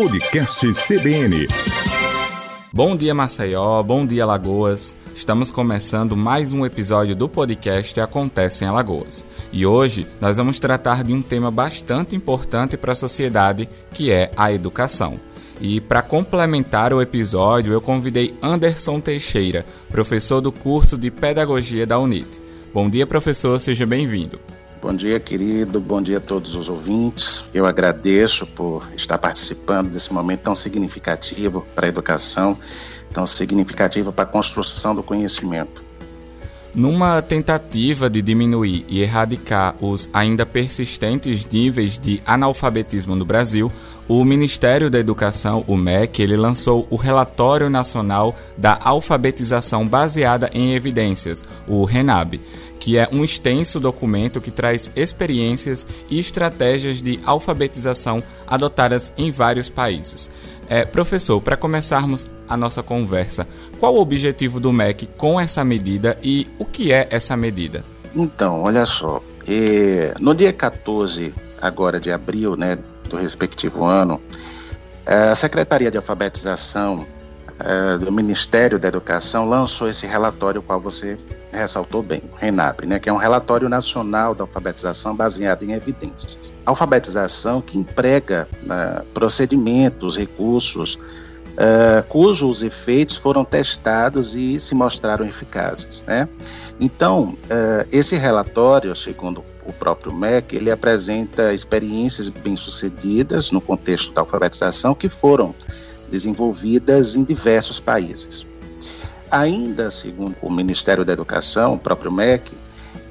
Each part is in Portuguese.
Podcast CBN. Bom dia, Maceió. Bom dia, Lagoas. Estamos começando mais um episódio do podcast Acontece em Alagoas. E hoje nós vamos tratar de um tema bastante importante para a sociedade, que é a educação. E para complementar o episódio, eu convidei Anderson Teixeira, professor do curso de Pedagogia da UNIT. Bom dia, professor, seja bem-vindo. Bom dia, querido. Bom dia a todos os ouvintes. Eu agradeço por estar participando desse momento tão significativo para a educação, tão significativo para a construção do conhecimento. Numa tentativa de diminuir e erradicar os ainda persistentes níveis de analfabetismo no Brasil, o Ministério da Educação, o MEC, ele lançou o Relatório Nacional da Alfabetização Baseada em Evidências, o RENAB, que é um extenso documento que traz experiências e estratégias de alfabetização adotadas em vários países. É, professor, para começarmos a nossa conversa, qual o objetivo do MEC com essa medida e o que é essa medida? Então, olha só, é, no dia 14 agora de abril, né, do respectivo ano, a Secretaria de Alfabetização é, do Ministério da Educação lançou esse relatório qual você ressaltou bem, o RENAP, né, que é um relatório nacional da alfabetização baseado em evidências. Alfabetização que emprega né, procedimentos, recursos, uh, cujos efeitos foram testados e se mostraram eficazes. Né? Então, uh, esse relatório, segundo o próprio MEC, ele apresenta experiências bem-sucedidas no contexto da alfabetização que foram desenvolvidas em diversos países. Ainda segundo o Ministério da Educação, o próprio MEC,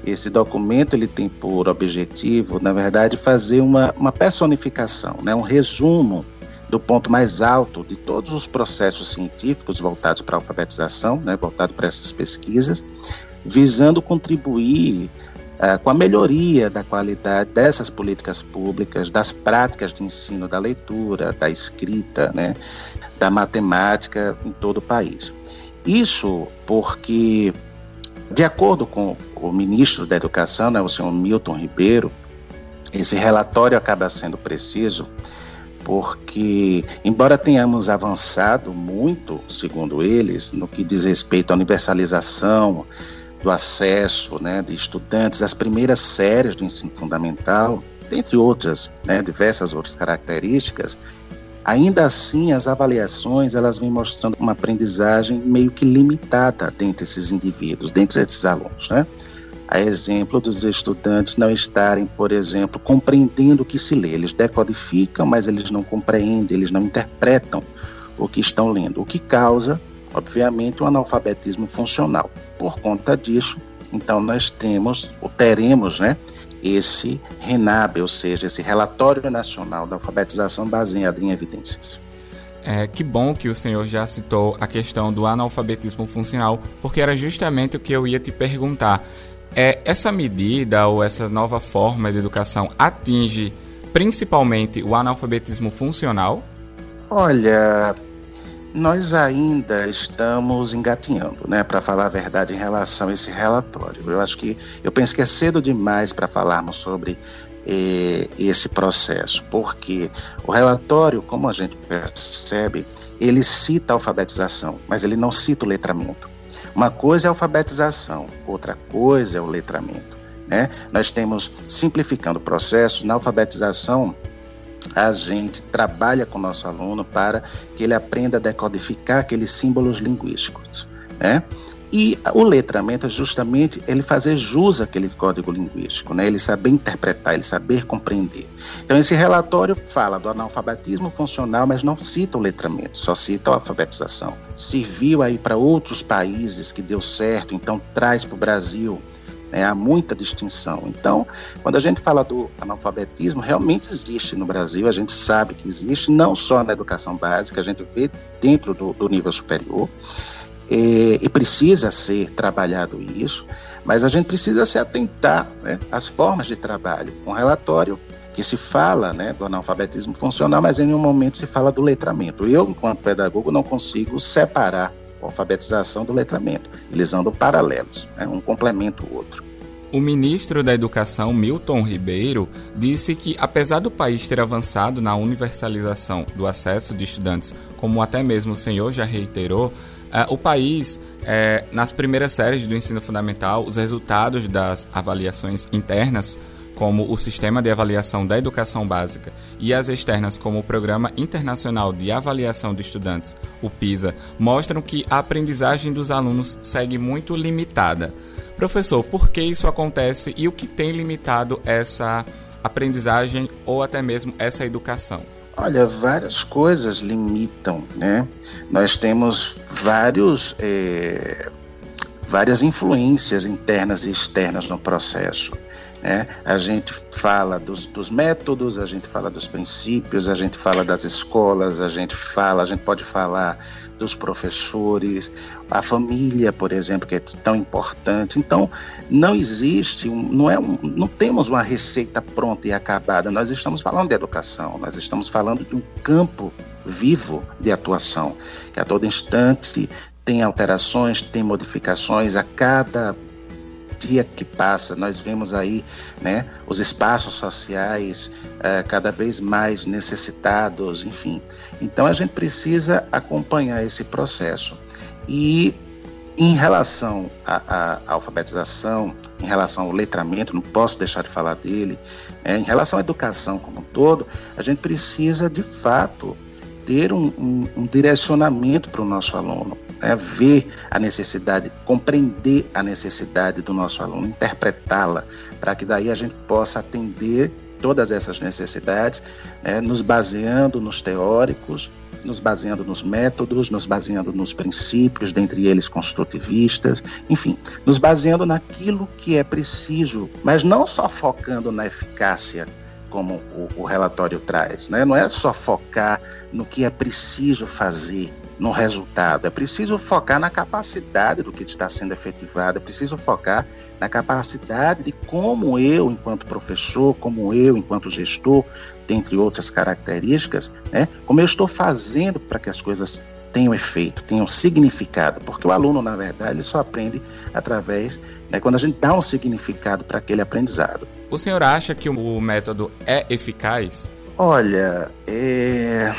esse documento ele tem por objetivo, na verdade, fazer uma, uma personificação, né, um resumo do ponto mais alto de todos os processos científicos voltados para a alfabetização, né, voltado para essas pesquisas, visando contribuir uh, com a melhoria da qualidade dessas políticas públicas, das práticas de ensino da leitura, da escrita, né, da matemática em todo o país. Isso porque, de acordo com o ministro da Educação, né, o senhor Milton Ribeiro, esse relatório acaba sendo preciso porque, embora tenhamos avançado muito, segundo eles, no que diz respeito à universalização do acesso né, de estudantes às primeiras séries do ensino fundamental, dentre outras, né, diversas outras características, Ainda assim, as avaliações elas vêm mostrando uma aprendizagem meio que limitada dentre esses indivíduos, dentre esses alunos, né? A exemplo dos estudantes não estarem, por exemplo, compreendendo o que se lê. Eles decodificam, mas eles não compreendem, eles não interpretam o que estão lendo, o que causa, obviamente, um analfabetismo funcional. Por conta disso, então nós temos, ou teremos, né, esse RENAB, ou seja, esse Relatório Nacional da Alfabetização baseado em evidências. É, que bom que o senhor já citou a questão do analfabetismo funcional, porque era justamente o que eu ia te perguntar. É, essa medida ou essa nova forma de educação atinge principalmente o analfabetismo funcional? Olha, nós ainda estamos engatinhando, né, para falar a verdade em relação a esse relatório. Eu acho que eu penso que é cedo demais para falarmos sobre eh, esse processo, porque o relatório, como a gente percebe, ele cita a alfabetização, mas ele não cita o letramento. Uma coisa é a alfabetização, outra coisa é o letramento. Né? Nós temos, simplificando o processo, na alfabetização, a gente trabalha com o nosso aluno para que ele aprenda a decodificar aqueles símbolos linguísticos, né? E o letramento é justamente ele fazer jus àquele código linguístico, né? ele saber interpretar, ele saber compreender. Então, esse relatório fala do analfabetismo funcional, mas não cita o letramento, só cita a alfabetização. Serviu aí para outros países que deu certo, então traz para o Brasil né? Há muita distinção. Então, quando a gente fala do analfabetismo, realmente existe no Brasil, a gente sabe que existe, não só na educação básica, a gente vê dentro do, do nível superior. E, e, precisa ser trabalhado isso, mas a gente precisa se atentar né, às formas de trabalho. Um relatório que se fala né, do analfabetismo funcional, mas em nenhum momento se fala do letramento. Eu, enquanto pedagogo, não consigo separar alfabetização do letramento. Eles andam paralelos, né? um complementa o outro. O ministro da Educação, Milton Ribeiro, disse que, apesar do país ter avançado na universalização do acesso de estudantes, como até mesmo o senhor já reiterou, Uh, o país, uh, nas primeiras séries do ensino fundamental, os resultados das avaliações internas, como o Sistema de Avaliação da Educação Básica, e as externas, como o Programa Internacional de Avaliação de Estudantes, o PISA, mostram que a aprendizagem dos alunos segue muito limitada. Professor, por que isso acontece e o que tem limitado essa aprendizagem ou até mesmo essa educação? Olha, várias coisas limitam, né? Nós temos vários, é, várias influências internas e externas no processo. Né? A gente fala dos, dos, métodos, a gente fala dos princípios, a gente fala das escolas, a gente fala, a gente pode falar dos professores, a família, por exemplo, que é tão importante. Então, não existe, não, é um, não temos uma receita pronta e acabada. Nós estamos falando de educação, nós estamos falando de um campo vivo de atuação, que a todo instante tem alterações, tem modificações, a cada dia que passa, nós vemos aí né, os espaços sociais uh, cada vez mais necessitados, enfim. Então a gente precisa acompanhar esse processo. E em relação à, alfabetização, em relação ao letramento, não posso deixar de falar dele, né, em relação à educação como um todo, a gente precisa de fato ter um, um, um direcionamento para o nosso aluno né, ver a necessidade, compreender a necessidade do nosso aluno, interpretá-la, para que daí a gente possa atender todas essas necessidades, né, nos baseando nos teóricos, nos baseando nos métodos, nos baseando nos princípios, dentre eles construtivistas, enfim, nos baseando naquilo que é preciso, mas não só focando na eficácia como o, o relatório traz, né? não é só focar no que é preciso fazer, no resultado. É preciso focar na capacidade do que está sendo efetivado, é preciso focar na capacidade de como eu, enquanto professor, como eu, enquanto gestor, dentre outras características, né, como eu estou fazendo para que as coisas tenham efeito, tenham significado, porque o aluno, na verdade, ele só aprende através, né, quando a gente dá um significado para aquele aprendizado. O senhor acha que o método é eficaz? Olha, é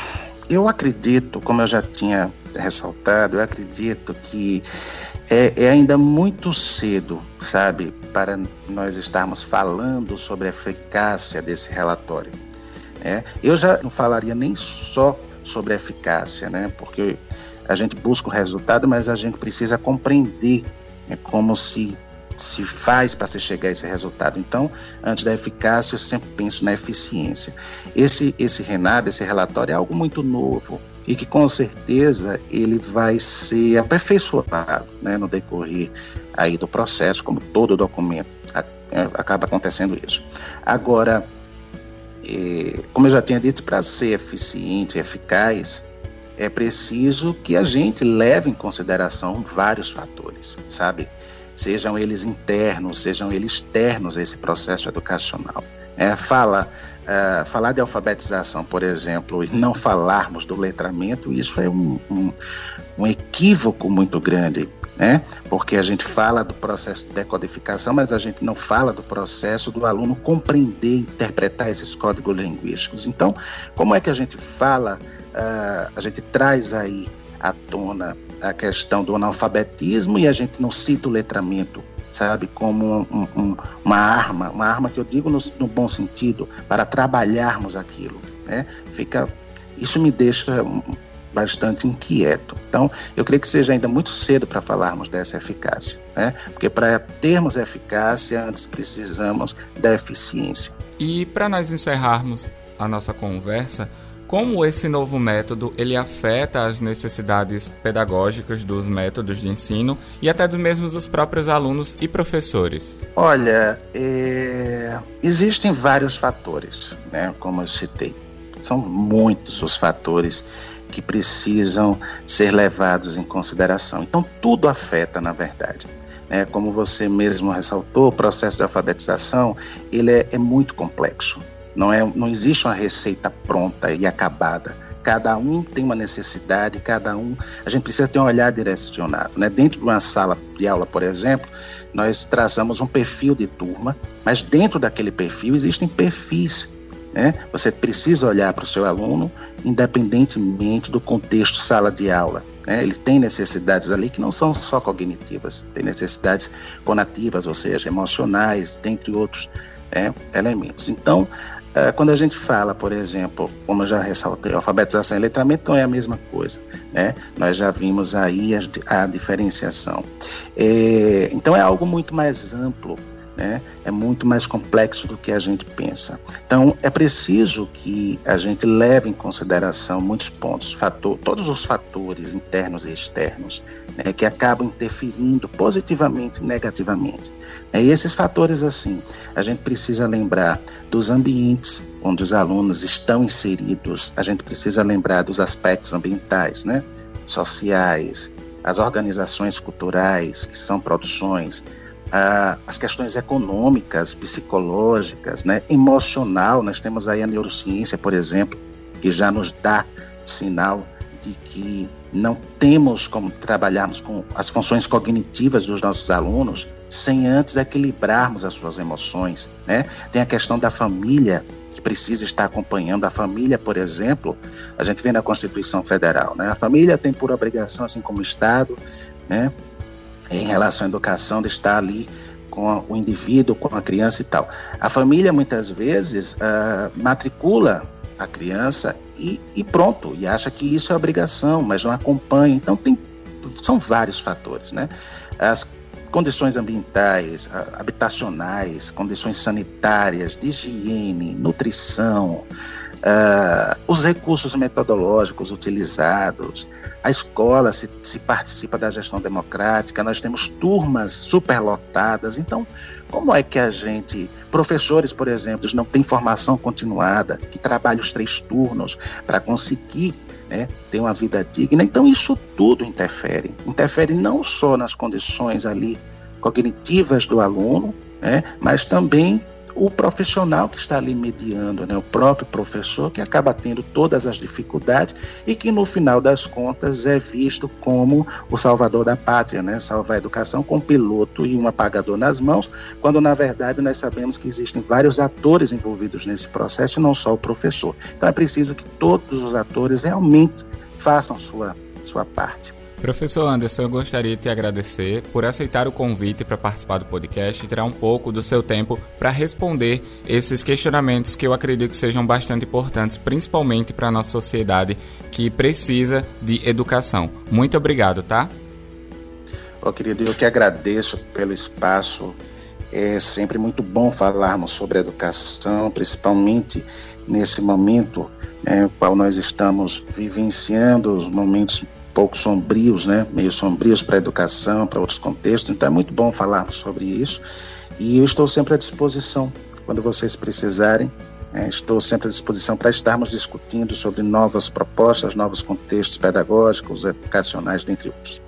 eu acredito, como eu já tinha ressaltado, eu acredito que é, é, ainda muito cedo, sabe, para nós estarmos falando sobre a eficácia desse relatório. É, eu já não falaria nem só sobre a eficácia, né, porque a gente busca o resultado, mas a gente precisa compreender né, como se se faz para se chegar a esse resultado. Então, antes da eficácia, eu sempre penso na eficiência. Esse, esse RENAB, esse relatório, é algo muito novo e que com certeza ele vai ser aperfeiçoado né, no decorrer aí do processo, como todo documento é, acaba acontecendo isso. Agora, é, como eu já tinha dito, para ser eficiente e eficaz, é preciso que a gente leve em consideração vários fatores, sabe? Sejam eles internos, sejam eles externos a esse processo educacional. É, fala, uh, falar de alfabetização, por exemplo, e não falarmos do letramento, isso é um, um, um equívoco muito grande. Né? Porque a gente fala do processo de decodificação, mas a gente não fala do processo do aluno compreender, interpretar esses códigos linguísticos. Então, como é que a gente fala, uh, a gente traz aí à tona a questão do analfabetismo e a gente não cita o letramento, sabe, como um, um, uma arma, uma arma que eu digo no, no, bom sentido, para trabalharmos aquilo. Né? Fica, isso me deixa bastante inquieto. Então, eu creio que seja ainda muito cedo para falarmos dessa eficácia, né? porque para termos eficácia, antes precisamos da eficiência. E para nós encerrarmos a nossa conversa, como esse novo método ele afeta as necessidades pedagógicas dos métodos de ensino e até dos mesmos dos próprios alunos e professores? Olha, é... existem vários fatores, né, como eu citei. São muitos os fatores que precisam ser levados em consideração. Então, tudo afeta, na verdade. É, como você mesmo ressaltou, o processo de alfabetização ele é, é muito complexo. Não, é, não existe uma receita pronta e acabada. Cada um tem uma necessidade, cada um. A gente precisa ter um olhar direcionado. Né? Dentro de uma sala de aula, por exemplo, nós traçamos um perfil de turma, mas dentro daquele perfil existem perfis. Né? Você precisa olhar para o seu aluno, independentemente do contexto sala de aula. Né? Ele tem necessidades ali que não são só cognitivas, tem necessidades conativas, ou seja, emocionais, dentre outros né, elementos. Então, é, quando a gente fala, por exemplo, como eu já ressaltei, alfabetização e letramento não é a mesma coisa, né? Nós já vimos aí a, a diferenciação. É, então é algo muito mais amplo né, é muito mais complexo do que a gente pensa. Então, é preciso que a gente leve em consideração muitos pontos, fator, todos os fatores internos e externos né, que acabam interferindo positivamente e negativamente. E esses fatores, assim, a gente precisa lembrar dos ambientes onde os alunos estão inseridos, a gente precisa lembrar dos aspectos ambientais, né, sociais, as organizações culturais, que são produções, as questões econômicas, psicológicas, né, emocional. Nós temos aí a neurociência, por exemplo, que já nos dá sinal de que não temos como trabalharmos com as funções cognitivas dos nossos alunos sem antes equilibrarmos as suas emoções. Né? Tem a questão da família que precisa estar acompanhando. A família, por exemplo, a gente vê na Constituição Federal, né? a família tem por obrigação, assim como o Estado, né? Em relação à educação, de estar ali com o indivíduo, com a criança e tal. A família muitas vezes uh, matricula a criança e, e, pronto, e acha que isso é obrigação, mas não acompanha. Então tem, são vários fatores, né? As condições ambientais, habitacionais, condições sanitárias, de higiene, nutrição, Uh, os recursos metodológicos utilizados, a escola se, se, participa da gestão democrática, nós temos turmas superlotadas. Então, como é que a gente, professores, por exemplo, não têm formação continuada, que trabalham os três turnos para conseguir né, ter uma vida digna? Então, isso tudo interfere. Interfere não só nas condições ali cognitivas do aluno, né, mas também o profissional que está ali mediando, né, o próprio professor, que acaba tendo todas as dificuldades e que, no final das contas, é visto como o salvador da pátria, né, salvar a educação com um piloto e um apagador nas mãos, quando, na verdade, nós sabemos que existem vários atores envolvidos nesse processo, não só o professor. Então, é preciso que todos os atores realmente façam sua, sua parte. Professor Anderson, eu gostaria de te agradecer por aceitar o convite para participar do podcast e tirar um pouco do seu tempo para responder esses questionamentos que eu acredito que sejam bastante importantes, principalmente para a nossa sociedade que precisa de educação. Muito obrigado, tá? Oh, querido, eu que agradeço pelo espaço. É sempre muito bom falarmos sobre educação, principalmente nesse momento né, qual nós estamos vivenciando os momentos pouco sombrios, né? meio sombrios para a educação, para outros contextos. Então é muito bom falar sobre isso. E eu estou sempre à disposição quando vocês precisarem. É, estou sempre à disposição para estarmos discutindo sobre novas propostas, novos contextos pedagógicos, educacionais, dentre outros.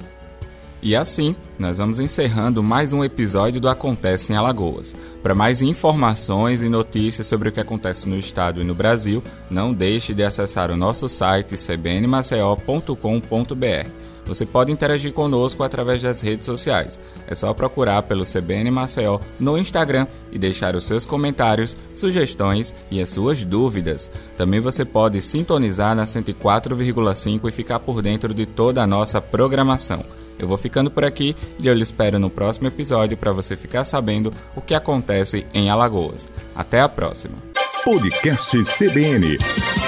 E assim, nós vamos encerrando mais um episódio do Acontece em Alagoas. Para mais informações e notícias sobre o que acontece no estado e no Brasil, não deixe de acessar o nosso site cbnmaceo.com.br. Você pode interagir conosco através das redes sociais. É só procurar pelo CBN Maceió no Instagram e deixar os seus comentários, sugestões e as suas dúvidas. Também você pode sintonizar na 104,5 e ficar por dentro de toda a nossa programação. Eu vou ficando por aqui e eu lhe espero no próximo episódio para você ficar sabendo o que acontece em Alagoas. Até a próxima. Podcast CBN.